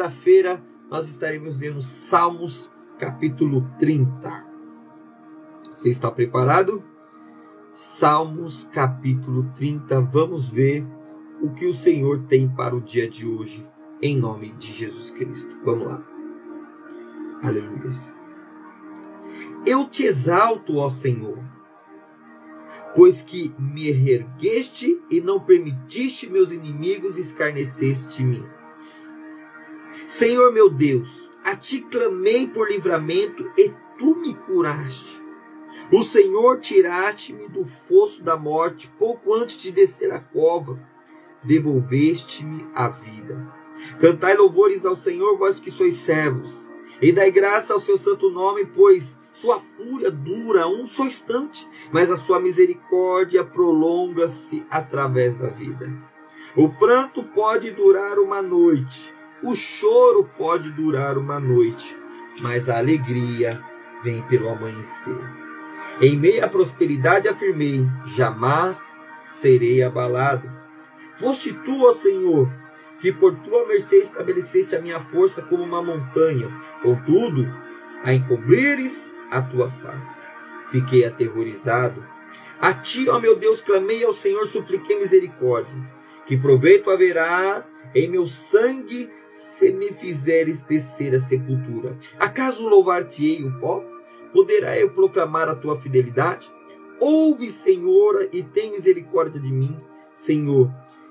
Segunda-feira, nós estaremos lendo Salmos, capítulo 30. Você está preparado? Salmos, capítulo 30, vamos ver o que o Senhor tem para o dia de hoje, em nome de Jesus Cristo. Vamos lá. Aleluia. Eu te exalto, ó Senhor pois que me ergueste e não permitiste meus inimigos escarneceste de mim. Senhor meu Deus, a ti clamei por livramento e tu me curaste. O Senhor tiraste-me do fosso da morte pouco antes de descer a cova, devolveste-me a vida. Cantai louvores ao Senhor, vós que sois servos, e dai graça ao seu santo nome, pois sua fúria dura um só instante, mas a sua misericórdia prolonga-se através da vida. O pranto pode durar uma noite, o choro pode durar uma noite, mas a alegria vem pelo amanhecer. Em meio à prosperidade afirmei: jamais serei abalado. Foste tu, ó Senhor, que por tua mercê estabeleceste a minha força como uma montanha. Contudo, a encobrires a tua face. Fiquei aterrorizado. A ti, ó meu Deus, clamei ao Senhor, supliquei misericórdia. Que proveito haverá em meu sangue se me fizeres descer a sepultura? Acaso louvar-te-ei o pó? Poderá eu proclamar a tua fidelidade? Ouve, Senhor, e tem misericórdia de mim. Senhor,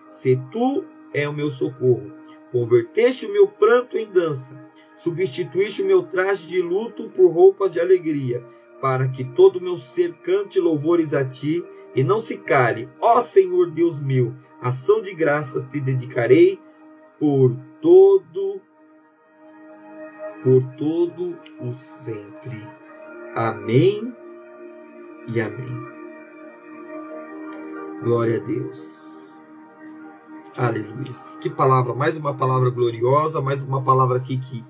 se tu é o meu socorro. Converteste o meu pranto em dança, substituíste o meu traje de luto por roupa de alegria, para que todo o meu ser cante louvores a ti e não se cale. Ó Senhor Deus meu, ação de graças te dedicarei por todo por todo o sempre. Amém e amém. Glória a Deus. Aleluia. Que palavra, mais uma palavra gloriosa, mais uma palavra aqui que,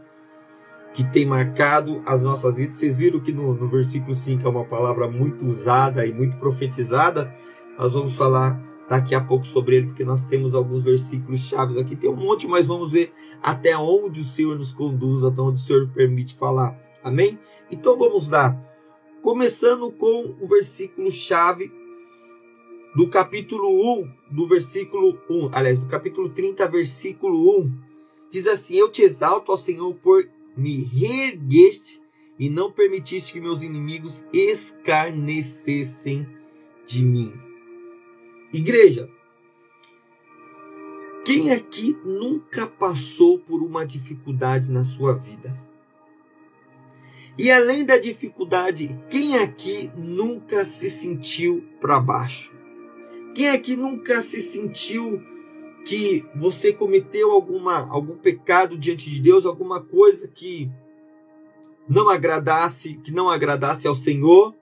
que tem marcado as nossas vidas. Vocês viram que no, no versículo 5 é uma palavra muito usada e muito profetizada. Nós vamos falar daqui a pouco sobre ele, porque nós temos alguns versículos chaves aqui. Tem um monte, mas vamos ver até onde o Senhor nos conduz, até onde o Senhor permite falar. Amém? Então vamos lá. Começando com o versículo chave do capítulo 1, do versículo 1, aliás, do capítulo 30, versículo 1, diz assim: Eu te exalto, ó Senhor, por me reergueste e não permitiste que meus inimigos escarnecessem de mim. Igreja, quem aqui nunca passou por uma dificuldade na sua vida? E além da dificuldade, quem aqui nunca se sentiu para baixo? Quem aqui nunca se sentiu que você cometeu alguma, algum pecado diante de Deus, alguma coisa que não agradasse, que não agradasse ao Senhor,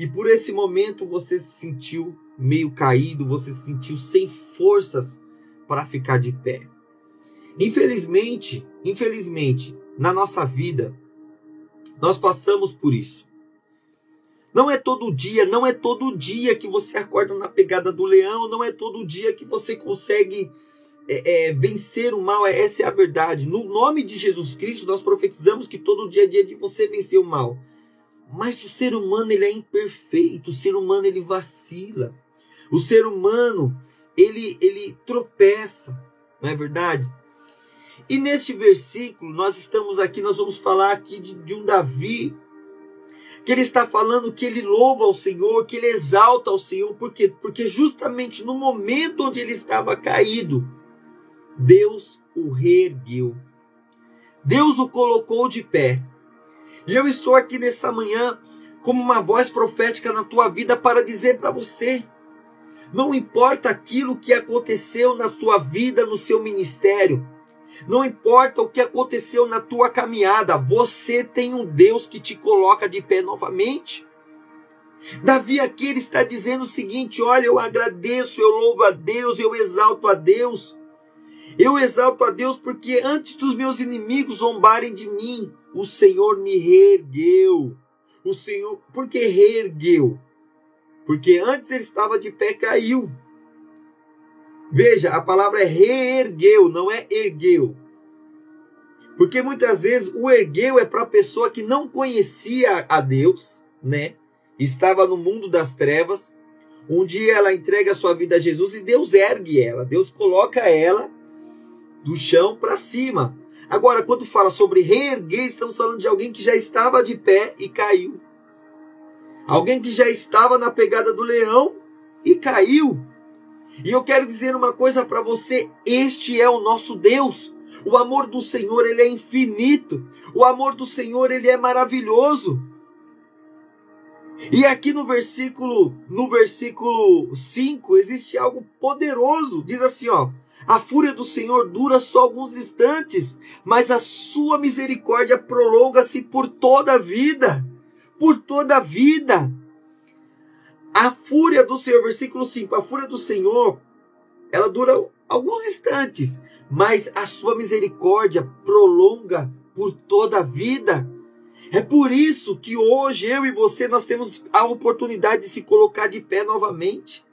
e por esse momento você se sentiu meio caído, você se sentiu sem forças para ficar de pé. Infelizmente, infelizmente, na nossa vida, nós passamos por isso. Não é todo dia, não é todo dia que você acorda na pegada do leão, não é todo dia que você consegue é, é, vencer o mal. Essa é a verdade. No nome de Jesus Cristo, nós profetizamos que todo dia é dia de você vencer o mal. Mas o ser humano ele é imperfeito, o ser humano ele vacila. O ser humano ele ele tropeça, não é verdade? E neste versículo nós estamos aqui, nós vamos falar aqui de, de um Davi que ele está falando que ele louva ao Senhor, que ele exalta ao Senhor, por quê? Porque justamente no momento onde ele estava caído, Deus o reergueu. Deus o colocou de pé. E eu estou aqui nessa manhã como uma voz profética na tua vida para dizer para você: não importa aquilo que aconteceu na sua vida, no seu ministério, não importa o que aconteceu na tua caminhada, você tem um Deus que te coloca de pé novamente. Davi aqui ele está dizendo o seguinte: olha, eu agradeço, eu louvo a Deus, eu exalto a Deus. Eu exalto a Deus porque antes dos meus inimigos zombarem de mim, o Senhor me reergueu. O Senhor, por que reergueu? Porque antes ele estava de pé, caiu. Veja, a palavra é reergueu, não é ergueu. Porque muitas vezes o ergueu é para a pessoa que não conhecia a Deus, né? Estava no mundo das trevas. Um dia ela entrega a sua vida a Jesus e Deus ergue ela. Deus coloca ela do chão para cima. Agora, quando fala sobre reerguer, estamos falando de alguém que já estava de pé e caiu. Alguém que já estava na pegada do leão e caiu. E eu quero dizer uma coisa para você: este é o nosso Deus. O amor do Senhor, ele é infinito. O amor do Senhor, ele é maravilhoso. E aqui no versículo, no versículo 5, existe algo poderoso. Diz assim, ó: A fúria do Senhor dura só alguns instantes, mas a sua misericórdia prolonga-se por toda a vida. Por toda a vida. A fúria do Senhor, versículo 5, a fúria do Senhor, ela dura alguns instantes, mas a sua misericórdia prolonga por toda a vida. É por isso que hoje eu e você nós temos a oportunidade de se colocar de pé novamente.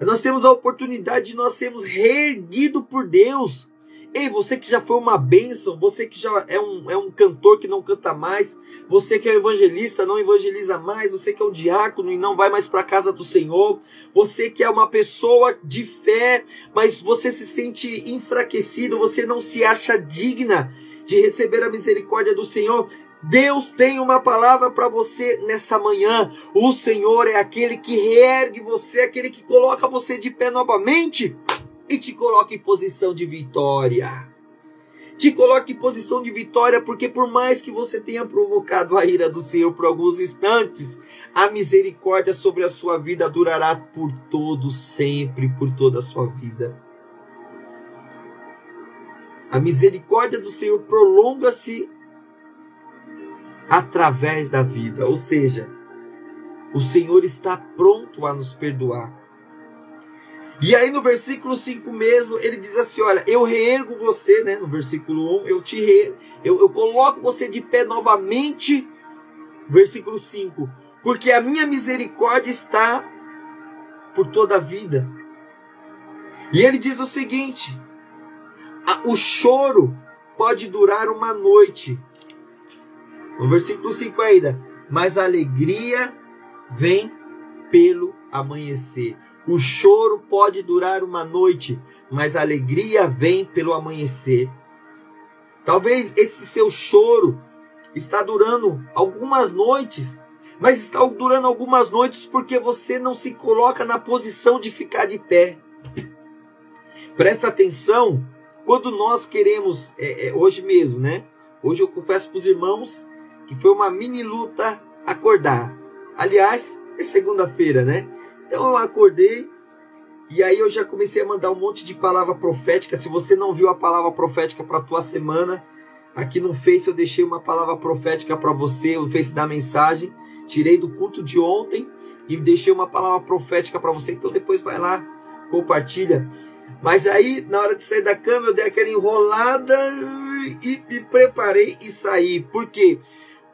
Nós temos a oportunidade de nós sermos reerguidos por Deus. Ei, você que já foi uma bênção, você que já é um, é um cantor que não canta mais, você que é evangelista, não evangeliza mais, você que é um diácono e não vai mais para a casa do Senhor, você que é uma pessoa de fé, mas você se sente enfraquecido, você não se acha digna de receber a misericórdia do Senhor, Deus tem uma palavra para você nessa manhã. O Senhor é aquele que reergue você, aquele que coloca você de pé novamente e te coloca em posição de vitória. Te coloca em posição de vitória, porque por mais que você tenha provocado a ira do Senhor por alguns instantes, a misericórdia sobre a sua vida durará por todo sempre, por toda a sua vida. A misericórdia do Senhor prolonga-se através da vida. Ou seja, o Senhor está pronto a nos perdoar. E aí no versículo 5 mesmo, ele diz assim: Olha, eu reergo você, né? No versículo 1, eu te re, eu, eu coloco você de pé novamente. Versículo 5: Porque a minha misericórdia está por toda a vida. E ele diz o seguinte: o choro pode durar uma noite, no versículo 5 ainda. Mas a alegria vem pelo amanhecer. O choro pode durar uma noite, mas a alegria vem pelo amanhecer. Talvez esse seu choro está durando algumas noites, mas está durando algumas noites porque você não se coloca na posição de ficar de pé. Presta atenção, quando nós queremos, é, é, hoje mesmo, né? Hoje eu confesso para os irmãos que foi uma mini luta acordar. Aliás, é segunda-feira, né? Então eu acordei e aí eu já comecei a mandar um monte de palavra profética. Se você não viu a palavra profética para tua semana, aqui no Face eu deixei uma palavra profética para você, o Face da mensagem. Tirei do culto de ontem e deixei uma palavra profética para você. Então depois vai lá, compartilha. Mas aí, na hora de sair da cama, eu dei aquela enrolada e me preparei e saí. Por quê?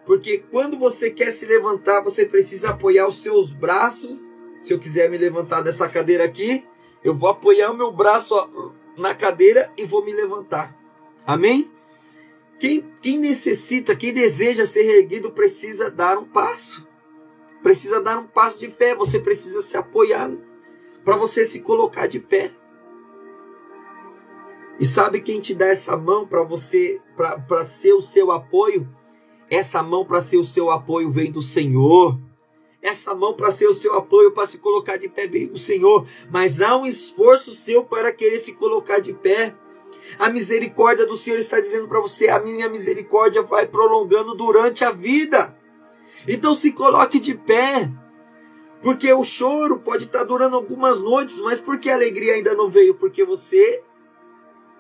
Porque quando você quer se levantar, você precisa apoiar os seus braços. Se eu quiser me levantar dessa cadeira aqui, eu vou apoiar o meu braço na cadeira e vou me levantar. Amém? Quem, quem necessita, quem deseja ser erguido, precisa dar um passo. Precisa dar um passo de fé. Você precisa se apoiar para você se colocar de pé. E sabe quem te dá essa mão para você, para ser o seu apoio? Essa mão para ser o seu apoio vem do Senhor. Essa mão para ser o seu apoio, para se colocar de pé, vem do Senhor. Mas há um esforço seu para querer se colocar de pé. A misericórdia do Senhor está dizendo para você: a minha misericórdia vai prolongando durante a vida. Então se coloque de pé. Porque o choro pode estar durando algumas noites, mas por que a alegria ainda não veio? Porque você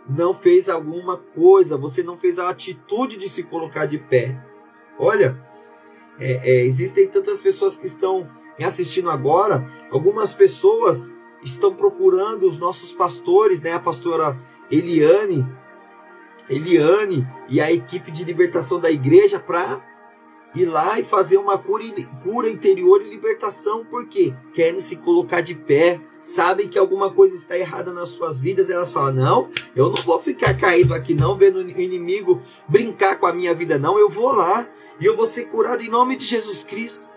não fez alguma coisa, você não fez a atitude de se colocar de pé. Olha, é, é, existem tantas pessoas que estão me assistindo agora, algumas pessoas estão procurando os nossos pastores, né? A pastora Eliane, Eliane e a equipe de libertação da igreja para ir lá e fazer uma cura, cura interior e libertação, porque querem se colocar de pé, sabem que alguma coisa está errada nas suas vidas, elas falam: Não, eu não vou ficar caído aqui, não, vendo o inimigo brincar com a minha vida, não, eu vou lá e eu vou ser curado em nome de Jesus Cristo.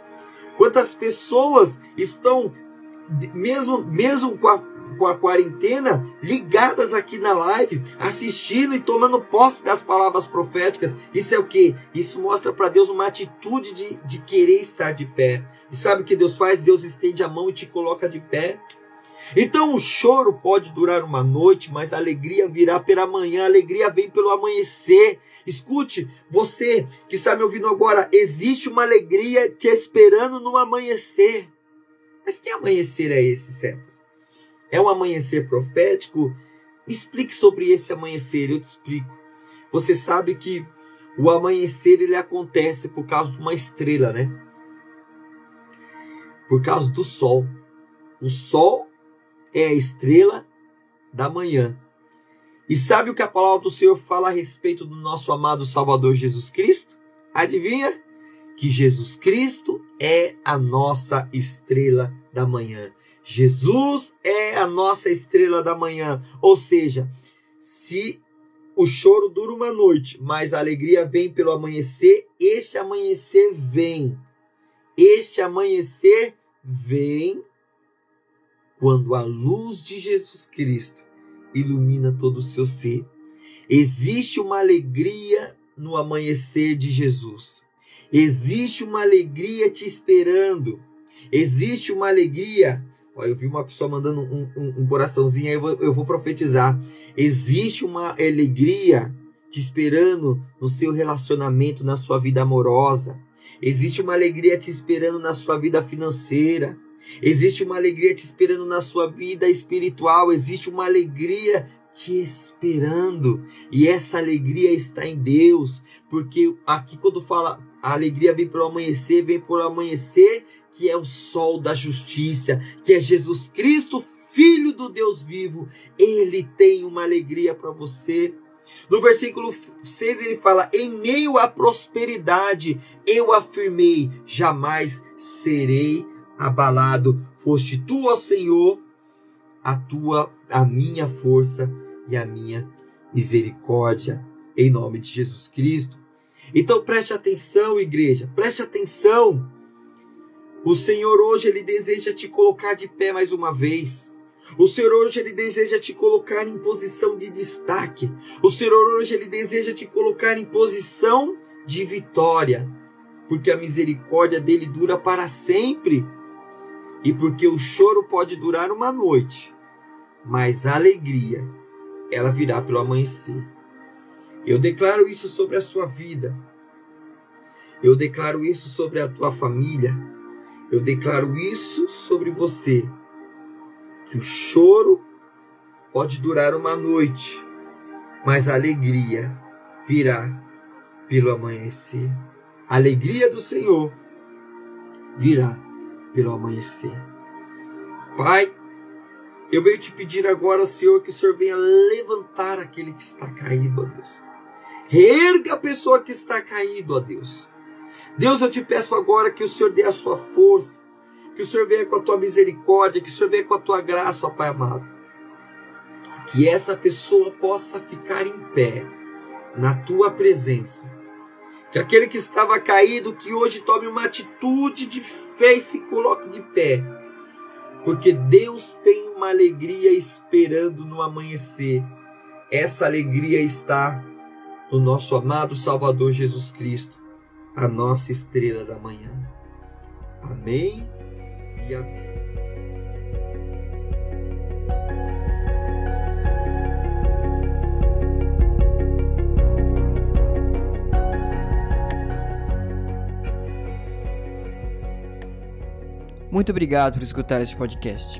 Quantas pessoas estão, mesmo, mesmo com a com a quarentena, ligadas aqui na live, assistindo e tomando posse das palavras proféticas. Isso é o que? Isso mostra para Deus uma atitude de, de querer estar de pé. E sabe o que Deus faz? Deus estende a mão e te coloca de pé. Então o choro pode durar uma noite, mas a alegria virá pela manhã, a alegria vem pelo amanhecer. Escute, você que está me ouvindo agora, existe uma alegria te esperando no amanhecer. Mas que amanhecer é esse, Cepas? É um amanhecer profético? explique sobre esse amanhecer, eu te explico. Você sabe que o amanhecer ele acontece por causa de uma estrela, né? Por causa do sol. O sol é a estrela da manhã. E sabe o que a palavra do Senhor fala a respeito do nosso amado Salvador Jesus Cristo? Adivinha? Que Jesus Cristo é a nossa estrela da manhã. Jesus é a nossa estrela da manhã. Ou seja, se o choro dura uma noite, mas a alegria vem pelo amanhecer, este amanhecer vem. Este amanhecer vem quando a luz de Jesus Cristo ilumina todo o seu ser. Existe uma alegria no amanhecer de Jesus. Existe uma alegria te esperando. Existe uma alegria Eu vi uma pessoa mandando um, um, um coraçãozinho, aí eu vou, eu vou profetizar. Existe uma alegria te esperando no seu relacionamento, na sua vida amorosa. Existe uma alegria te esperando na sua vida financeira. Existe uma alegria te esperando na sua vida espiritual. Existe uma alegria te esperando. E essa alegria está em Deus. Porque aqui, quando fala a alegria vem pelo amanhecer, vem por amanhecer que é o sol da justiça, que é Jesus Cristo, Filho do Deus vivo. Ele tem uma alegria para você. No versículo 6 ele fala: Em meio à prosperidade, eu afirmei: jamais serei abalado. Foste tu, ó Senhor, a tua, a minha força e a minha misericórdia. Em nome de Jesus Cristo. Então preste atenção, igreja, preste atenção. O Senhor hoje ele deseja te colocar de pé mais uma vez. O Senhor hoje ele deseja te colocar em posição de destaque. O Senhor hoje ele deseja te colocar em posição de vitória, porque a misericórdia dele dura para sempre. E porque o choro pode durar uma noite, mas a alegria ela virá pelo amanhecer. Eu declaro isso sobre a sua vida. Eu declaro isso sobre a tua família. Eu declaro isso sobre você, que o choro pode durar uma noite, mas a alegria virá pelo amanhecer. A alegria do Senhor virá pelo amanhecer. Pai, eu venho te pedir agora, Senhor, que o Senhor venha levantar aquele que está caído, ó Deus. Reerga a pessoa que está caído, ó Deus. Deus, eu te peço agora que o Senhor dê a sua força, que o Senhor venha com a tua misericórdia, que o Senhor venha com a tua graça, ó Pai amado. Que essa pessoa possa ficar em pé na tua presença. Que aquele que estava caído, que hoje tome uma atitude de fé e se coloque de pé. Porque Deus tem uma alegria esperando no amanhecer. Essa alegria está no nosso amado Salvador Jesus Cristo a nossa estrela da manhã. Amém e amém. Muito obrigado por escutar este podcast